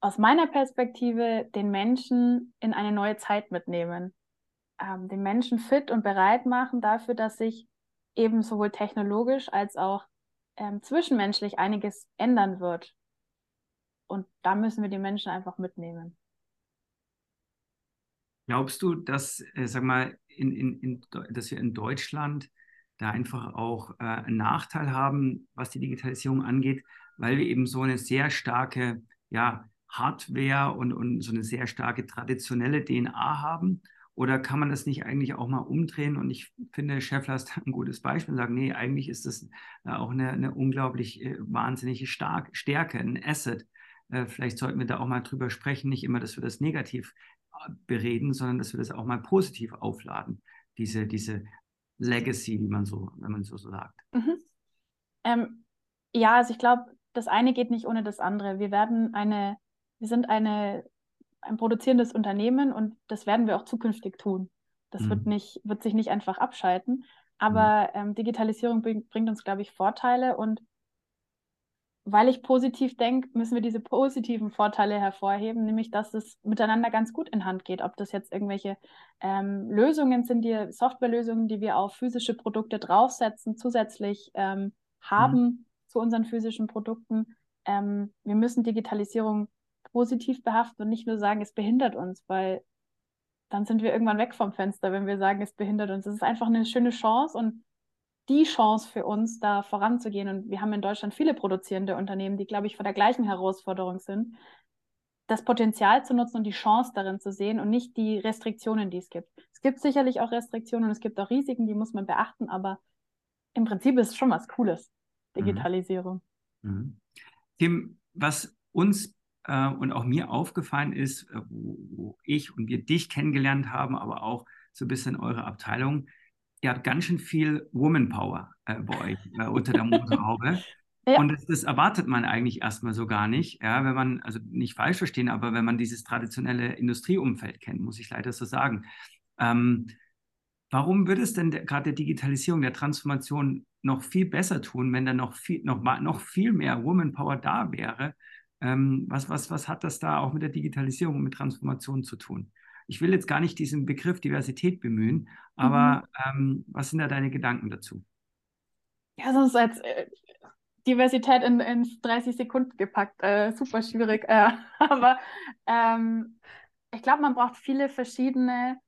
aus meiner Perspektive den Menschen in eine neue Zeit mitnehmen. Ähm, den Menschen fit und bereit machen dafür, dass sich eben sowohl technologisch als auch ähm, zwischenmenschlich einiges ändern wird. Und da müssen wir die Menschen einfach mitnehmen. Glaubst du, dass, äh, sag mal, in, in, in, dass wir in Deutschland da einfach auch äh, einen Nachteil haben, was die Digitalisierung angeht, weil wir eben so eine sehr starke ja, Hardware und, und so eine sehr starke traditionelle DNA haben oder kann man das nicht eigentlich auch mal umdrehen? Und ich finde, Scheffler ist ein gutes Beispiel und sagt, nee, eigentlich ist das äh, auch eine, eine unglaublich äh, wahnsinnige Stark Stärke, ein Asset. Äh, vielleicht sollten wir da auch mal drüber sprechen, nicht immer, dass wir das negativ bereden, sondern dass wir das auch mal positiv aufladen, diese, diese Legacy, wie man so, wenn man so sagt. Mhm. Ähm, ja, also ich glaube, das eine geht nicht ohne das andere. Wir werden eine, wir sind eine ein produzierendes Unternehmen und das werden wir auch zukünftig tun. Das mhm. wird, nicht, wird sich nicht einfach abschalten. Aber mhm. ähm, Digitalisierung bring, bringt uns, glaube ich, Vorteile und weil ich positiv denke, müssen wir diese positiven Vorteile hervorheben, nämlich dass es miteinander ganz gut in Hand geht. Ob das jetzt irgendwelche ähm, Lösungen sind, die Softwarelösungen, die wir auf physische Produkte draufsetzen, zusätzlich ähm, haben mhm. zu unseren physischen Produkten. Ähm, wir müssen Digitalisierung positiv behaften und nicht nur sagen, es behindert uns, weil dann sind wir irgendwann weg vom Fenster, wenn wir sagen, es behindert uns. Es ist einfach eine schöne Chance und die Chance für uns, da voranzugehen. Und wir haben in Deutschland viele produzierende Unternehmen, die, glaube ich, vor der gleichen Herausforderung sind, das Potenzial zu nutzen und die Chance darin zu sehen und nicht die Restriktionen, die es gibt. Es gibt sicherlich auch Restriktionen und es gibt auch Risiken, die muss man beachten, aber im Prinzip ist es schon was Cooles, mhm. Digitalisierung. Mhm. Tim, was uns äh, und auch mir aufgefallen ist, äh, wo, wo, ich und wir dich kennengelernt haben, aber auch so ein bisschen eure Abteilung. Ihr habt ganz schön viel Woman Power äh, bei euch äh, unter der Motorhaube. Ja. Und das, das, erwartet man eigentlich erstmal so gar nicht, ja, wenn man, also nicht falsch verstehen, aber wenn man dieses traditionelle Industrieumfeld kennt, muss ich leider so sagen. Ähm, Warum würde es denn gerade der Digitalisierung, der Transformation noch viel besser tun, wenn da noch viel, noch, noch viel mehr Woman Power da wäre? Ähm, was, was, was hat das da auch mit der Digitalisierung und mit Transformation zu tun? Ich will jetzt gar nicht diesen Begriff Diversität bemühen, aber mhm. ähm, was sind da deine Gedanken dazu? Ja, sonst als äh, Diversität in, in 30 Sekunden gepackt, äh, super schwierig. Äh, aber ähm, ich glaube, man braucht viele verschiedene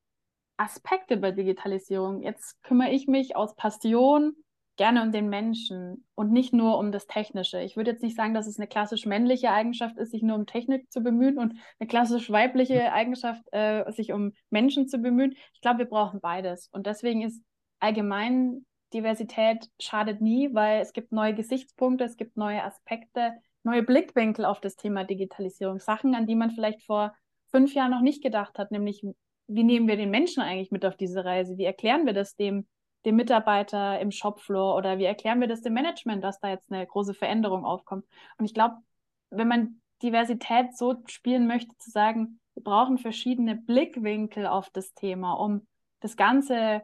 Aspekte bei Digitalisierung. Jetzt kümmere ich mich aus Passion gerne um den Menschen und nicht nur um das Technische. Ich würde jetzt nicht sagen, dass es eine klassisch männliche Eigenschaft ist, sich nur um Technik zu bemühen und eine klassisch weibliche Eigenschaft, äh, sich um Menschen zu bemühen. Ich glaube, wir brauchen beides. Und deswegen ist allgemein Diversität schadet nie, weil es gibt neue Gesichtspunkte, es gibt neue Aspekte, neue Blickwinkel auf das Thema Digitalisierung. Sachen, an die man vielleicht vor fünf Jahren noch nicht gedacht hat, nämlich wie nehmen wir den Menschen eigentlich mit auf diese Reise? Wie erklären wir das dem, dem Mitarbeiter im Shopfloor oder wie erklären wir das dem Management, dass da jetzt eine große Veränderung aufkommt? Und ich glaube, wenn man Diversität so spielen möchte, zu sagen, wir brauchen verschiedene Blickwinkel auf das Thema, um das ganze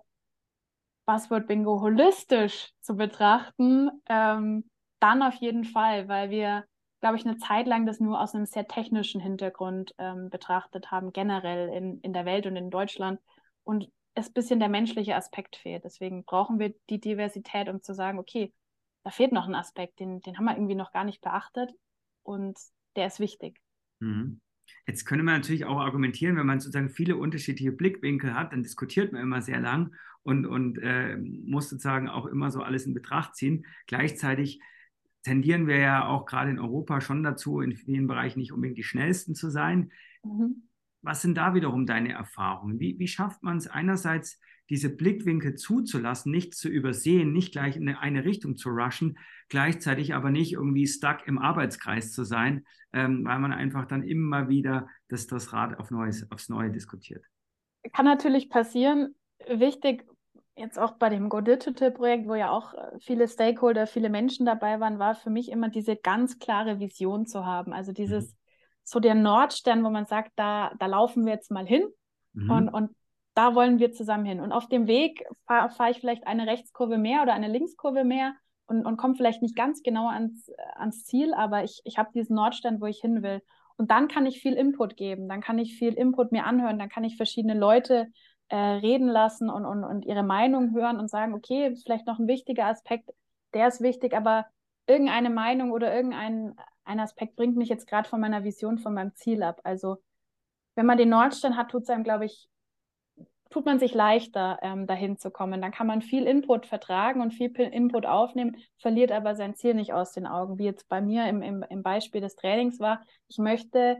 Buzzword Bingo holistisch zu betrachten, ähm, dann auf jeden Fall, weil wir glaube ich, eine Zeit lang das nur aus einem sehr technischen Hintergrund ähm, betrachtet haben, generell in, in der Welt und in Deutschland. Und es ein bisschen der menschliche Aspekt fehlt. Deswegen brauchen wir die Diversität, um zu sagen, okay, da fehlt noch ein Aspekt, den, den haben wir irgendwie noch gar nicht beachtet und der ist wichtig. Mhm. Jetzt könnte man natürlich auch argumentieren, wenn man sozusagen viele unterschiedliche Blickwinkel hat, dann diskutiert man immer sehr lang und, und äh, muss sozusagen auch immer so alles in Betracht ziehen. Gleichzeitig tendieren wir ja auch gerade in Europa schon dazu, in vielen Bereichen nicht unbedingt die schnellsten zu sein. Mhm. Was sind da wiederum deine Erfahrungen? Wie, wie schafft man es einerseits, diese Blickwinkel zuzulassen, nicht zu übersehen, nicht gleich in eine Richtung zu rushen, gleichzeitig aber nicht irgendwie stuck im Arbeitskreis zu sein, ähm, weil man einfach dann immer wieder das, das Rad auf Neues, aufs Neue diskutiert. Kann natürlich passieren. Wichtig jetzt auch bei dem Go Digital Projekt, wo ja auch äh, viele Stakeholder, viele Menschen dabei waren, war für mich immer diese ganz klare Vision zu haben. Also dieses, mhm. So der Nordstern, wo man sagt, da, da laufen wir jetzt mal hin mhm. und, und da wollen wir zusammen hin. Und auf dem Weg fahre fahr ich vielleicht eine Rechtskurve mehr oder eine Linkskurve mehr und, und komme vielleicht nicht ganz genau ans, ans Ziel, aber ich, ich habe diesen Nordstern, wo ich hin will. Und dann kann ich viel Input geben, dann kann ich viel Input mir anhören, dann kann ich verschiedene Leute äh, reden lassen und, und, und ihre Meinung hören und sagen, okay, ist vielleicht noch ein wichtiger Aspekt, der ist wichtig, aber irgendeine Meinung oder irgendein ein Aspekt bringt mich jetzt gerade von meiner Vision, von meinem Ziel ab. Also wenn man den Nordstern hat, tut es einem, glaube ich, tut man sich leichter, ähm, dahin zu kommen. Dann kann man viel Input vertragen und viel Input aufnehmen, verliert aber sein Ziel nicht aus den Augen, wie jetzt bei mir im, im, im Beispiel des Trainings war. Ich möchte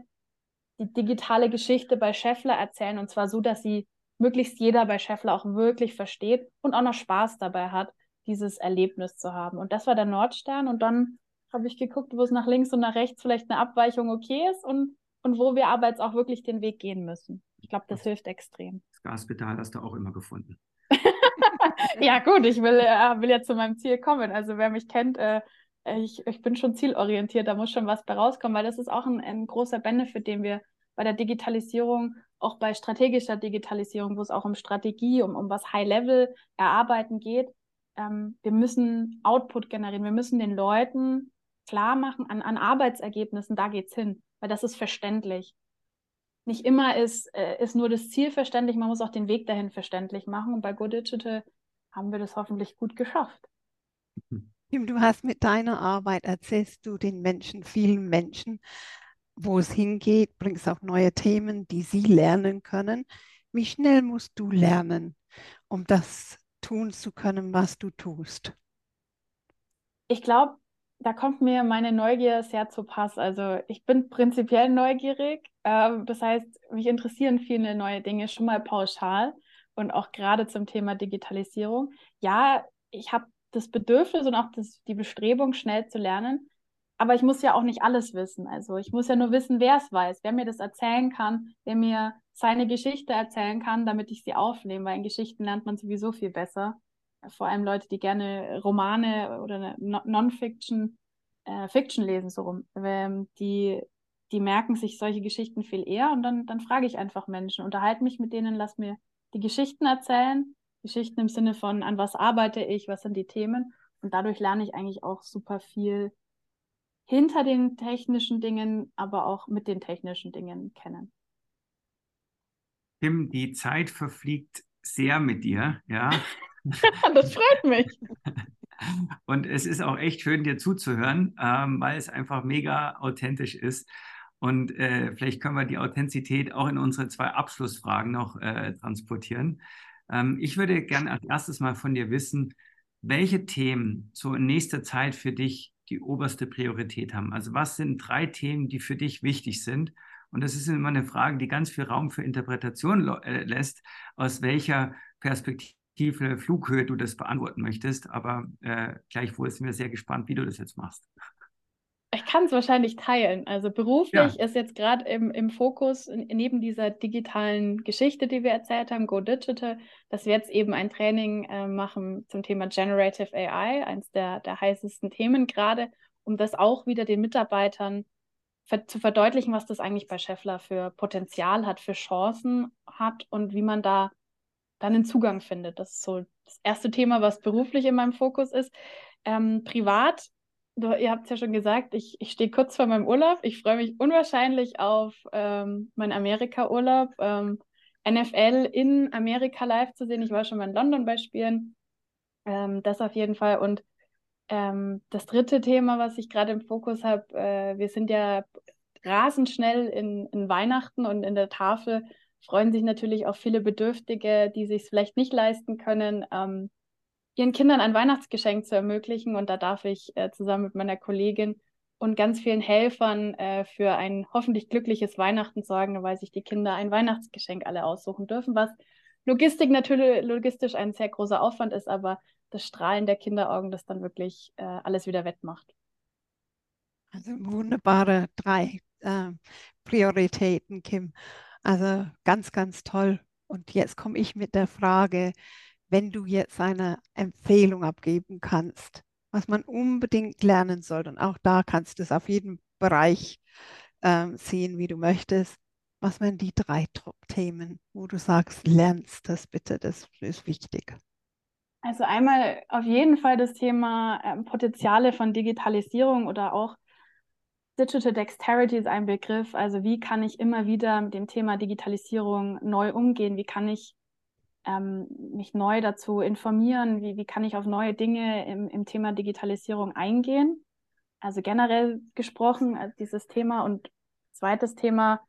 die digitale Geschichte bei Scheffler erzählen und zwar so, dass sie möglichst jeder bei Scheffler auch wirklich versteht und auch noch Spaß dabei hat, dieses Erlebnis zu haben. Und das war der Nordstern. Und dann habe ich geguckt, wo es nach links und nach rechts vielleicht eine Abweichung okay ist und, und wo wir aber jetzt auch wirklich den Weg gehen müssen. Ich glaube, das hilft extrem. Das Gaspedal hast du auch immer gefunden. ja, gut, ich will, äh, will ja zu meinem Ziel kommen. Also wer mich kennt, äh, ich, ich bin schon zielorientiert, da muss schon was bei rauskommen, weil das ist auch ein, ein großer Benefit, den wir bei der Digitalisierung auch bei strategischer Digitalisierung, wo es auch um Strategie, um, um was High-Level erarbeiten geht, ähm, wir müssen Output generieren. Wir müssen den Leuten klar machen, an, an Arbeitsergebnissen, da geht es hin, weil das ist verständlich. Nicht immer ist, äh, ist nur das Ziel verständlich, man muss auch den Weg dahin verständlich machen. Und bei Go Digital haben wir das hoffentlich gut geschafft. Tim, du hast mit deiner Arbeit erzählst du den Menschen, vielen Menschen, wo es hingeht, bringst auch neue Themen, die sie lernen können. Wie schnell musst du lernen, um das tun zu können, was du tust? Ich glaube, da kommt mir meine Neugier sehr zu Pass. Also ich bin prinzipiell neugierig. Äh, das heißt, mich interessieren viele neue Dinge schon mal pauschal und auch gerade zum Thema Digitalisierung. Ja, ich habe das Bedürfnis und auch das, die Bestrebung, schnell zu lernen aber ich muss ja auch nicht alles wissen. Also ich muss ja nur wissen, wer es weiß, wer mir das erzählen kann, wer mir seine Geschichte erzählen kann, damit ich sie aufnehme, weil in Geschichten lernt man sowieso viel besser. Vor allem Leute, die gerne Romane oder Non-Fiction, äh, Fiction lesen, so rum. Ähm, die, die merken sich solche Geschichten viel eher und dann, dann frage ich einfach Menschen, unterhalte mich mit denen, lass mir die Geschichten erzählen, Geschichten im Sinne von, an was arbeite ich, was sind die Themen. Und dadurch lerne ich eigentlich auch super viel hinter den technischen Dingen, aber auch mit den technischen Dingen kennen. Tim, die Zeit verfliegt sehr mit dir, ja. das freut mich. Und es ist auch echt schön, dir zuzuhören, ähm, weil es einfach mega authentisch ist. Und äh, vielleicht können wir die Authentizität auch in unsere zwei Abschlussfragen noch äh, transportieren. Ähm, ich würde gerne als erstes mal von dir wissen, welche Themen so in nächster Zeit für dich die oberste Priorität haben. Also was sind drei Themen, die für dich wichtig sind? Und das ist immer eine Frage, die ganz viel Raum für Interpretation äh, lässt, aus welcher Perspektive, Flughöhe du das beantworten möchtest. Aber äh, gleichwohl sind wir sehr gespannt, wie du das jetzt machst. Ich kann es wahrscheinlich teilen. Also beruflich ja. ist jetzt gerade im, im Fokus neben dieser digitalen Geschichte, die wir erzählt haben, Go Digital, dass wir jetzt eben ein Training äh, machen zum Thema Generative AI, eines der, der heißesten Themen gerade, um das auch wieder den Mitarbeitern ver zu verdeutlichen, was das eigentlich bei Scheffler für Potenzial hat, für Chancen hat und wie man da dann einen Zugang findet. Das ist so das erste Thema, was beruflich in meinem Fokus ist. Ähm, privat du, ihr habt es ja schon gesagt, ich, ich stehe kurz vor meinem Urlaub. Ich freue mich unwahrscheinlich auf ähm, meinen Amerika-Urlaub. Ähm, NFL in Amerika live zu sehen. Ich war schon mal in London bei Spielen. Ähm, das auf jeden Fall. Und ähm, das dritte Thema, was ich gerade im Fokus habe, äh, wir sind ja rasend schnell in, in Weihnachten und in der Tafel freuen sich natürlich auch viele Bedürftige, die sich es vielleicht nicht leisten können, ähm, ihren Kindern ein Weihnachtsgeschenk zu ermöglichen. Und da darf ich äh, zusammen mit meiner Kollegin und ganz vielen Helfern äh, für ein hoffentlich glückliches Weihnachten sorgen, weil sich die Kinder ein Weihnachtsgeschenk alle aussuchen dürfen, was Logistik natürlich logistisch ein sehr großer Aufwand ist, aber das Strahlen der Kinderaugen das dann wirklich äh, alles wieder wettmacht. Also wunderbare drei äh, Prioritäten, Kim. Also ganz, ganz toll. Und jetzt komme ich mit der Frage, wenn du jetzt eine Empfehlung abgeben kannst, was man unbedingt lernen soll, und auch da kannst du es auf jedem Bereich ähm, sehen, wie du möchtest, was wären die drei Top-Themen, wo du sagst, lernst das bitte, das ist wichtig. Also einmal auf jeden Fall das Thema ähm, Potenziale von Digitalisierung oder auch Digital Dexterity ist ein Begriff. Also wie kann ich immer wieder mit dem Thema Digitalisierung neu umgehen? Wie kann ich ähm, mich neu dazu informieren, wie, wie kann ich auf neue Dinge im, im Thema Digitalisierung eingehen. Also generell gesprochen, also dieses Thema. Und zweites Thema,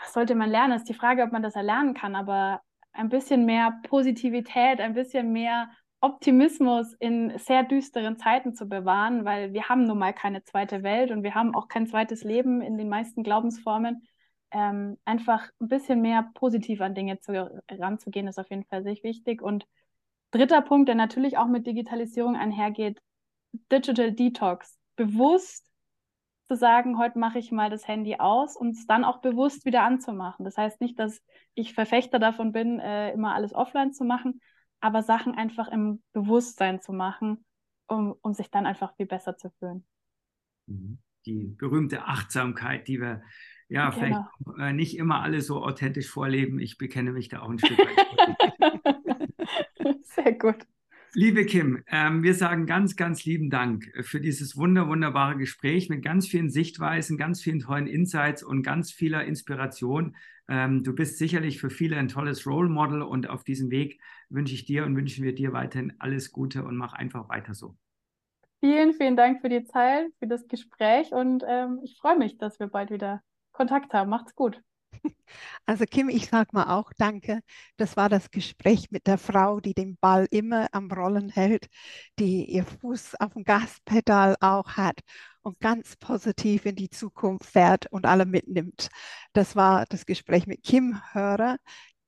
was sollte man lernen? Ist die Frage, ob man das erlernen kann, aber ein bisschen mehr Positivität, ein bisschen mehr Optimismus in sehr düsteren Zeiten zu bewahren, weil wir haben nun mal keine zweite Welt und wir haben auch kein zweites Leben in den meisten Glaubensformen ähm, einfach ein bisschen mehr positiv an Dinge zu, ranzugehen, ist auf jeden Fall sehr wichtig. Und dritter Punkt, der natürlich auch mit Digitalisierung einhergeht, Digital Detox. Bewusst zu sagen, heute mache ich mal das Handy aus und es dann auch bewusst wieder anzumachen. Das heißt nicht, dass ich Verfechter davon bin, äh, immer alles offline zu machen, aber Sachen einfach im Bewusstsein zu machen, um, um sich dann einfach viel besser zu fühlen. Mhm. Die berühmte Achtsamkeit, die wir ja, vielleicht genau. äh, nicht immer alle so authentisch vorleben. Ich bekenne mich da auch ein Stück weit. Sehr gut. Liebe Kim, ähm, wir sagen ganz, ganz lieben Dank für dieses wunder, wunderbare Gespräch mit ganz vielen Sichtweisen, ganz vielen tollen Insights und ganz vieler Inspiration. Ähm, du bist sicherlich für viele ein tolles Role Model und auf diesem Weg wünsche ich dir und wünschen wir dir weiterhin alles Gute und mach einfach weiter so. Vielen, vielen Dank für die Zeit, für das Gespräch und ähm, ich freue mich, dass wir bald wieder Kontakt haben. Macht's gut. Also Kim, ich sag mal auch danke. Das war das Gespräch mit der Frau, die den Ball immer am Rollen hält, die ihr Fuß auf dem Gaspedal auch hat und ganz positiv in die Zukunft fährt und alle mitnimmt. Das war das Gespräch mit Kim Hörer,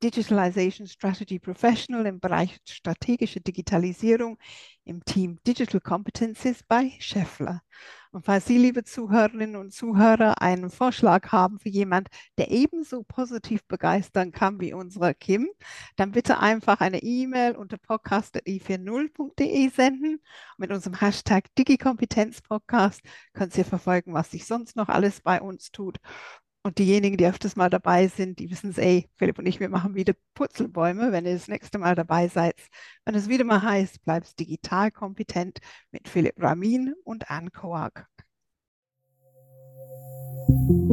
Digitalization Strategy Professional im Bereich strategische Digitalisierung im Team Digital Competencies bei Scheffler. Und falls Sie, liebe Zuhörerinnen und Zuhörer, einen Vorschlag haben für jemand, der ebenso positiv begeistern kann wie unsere Kim, dann bitte einfach eine E-Mail unter podcast.i40.de senden. Mit unserem Hashtag DigiKompetenzPodcast können Sie verfolgen, was sich sonst noch alles bei uns tut. Und diejenigen, die öfters mal dabei sind, die wissen es, ey, Philipp und ich, wir machen wieder Purzelbäume, wenn ihr das nächste Mal dabei seid. Wenn es wieder mal heißt, bleibst digital kompetent mit Philipp Ramin und Anne you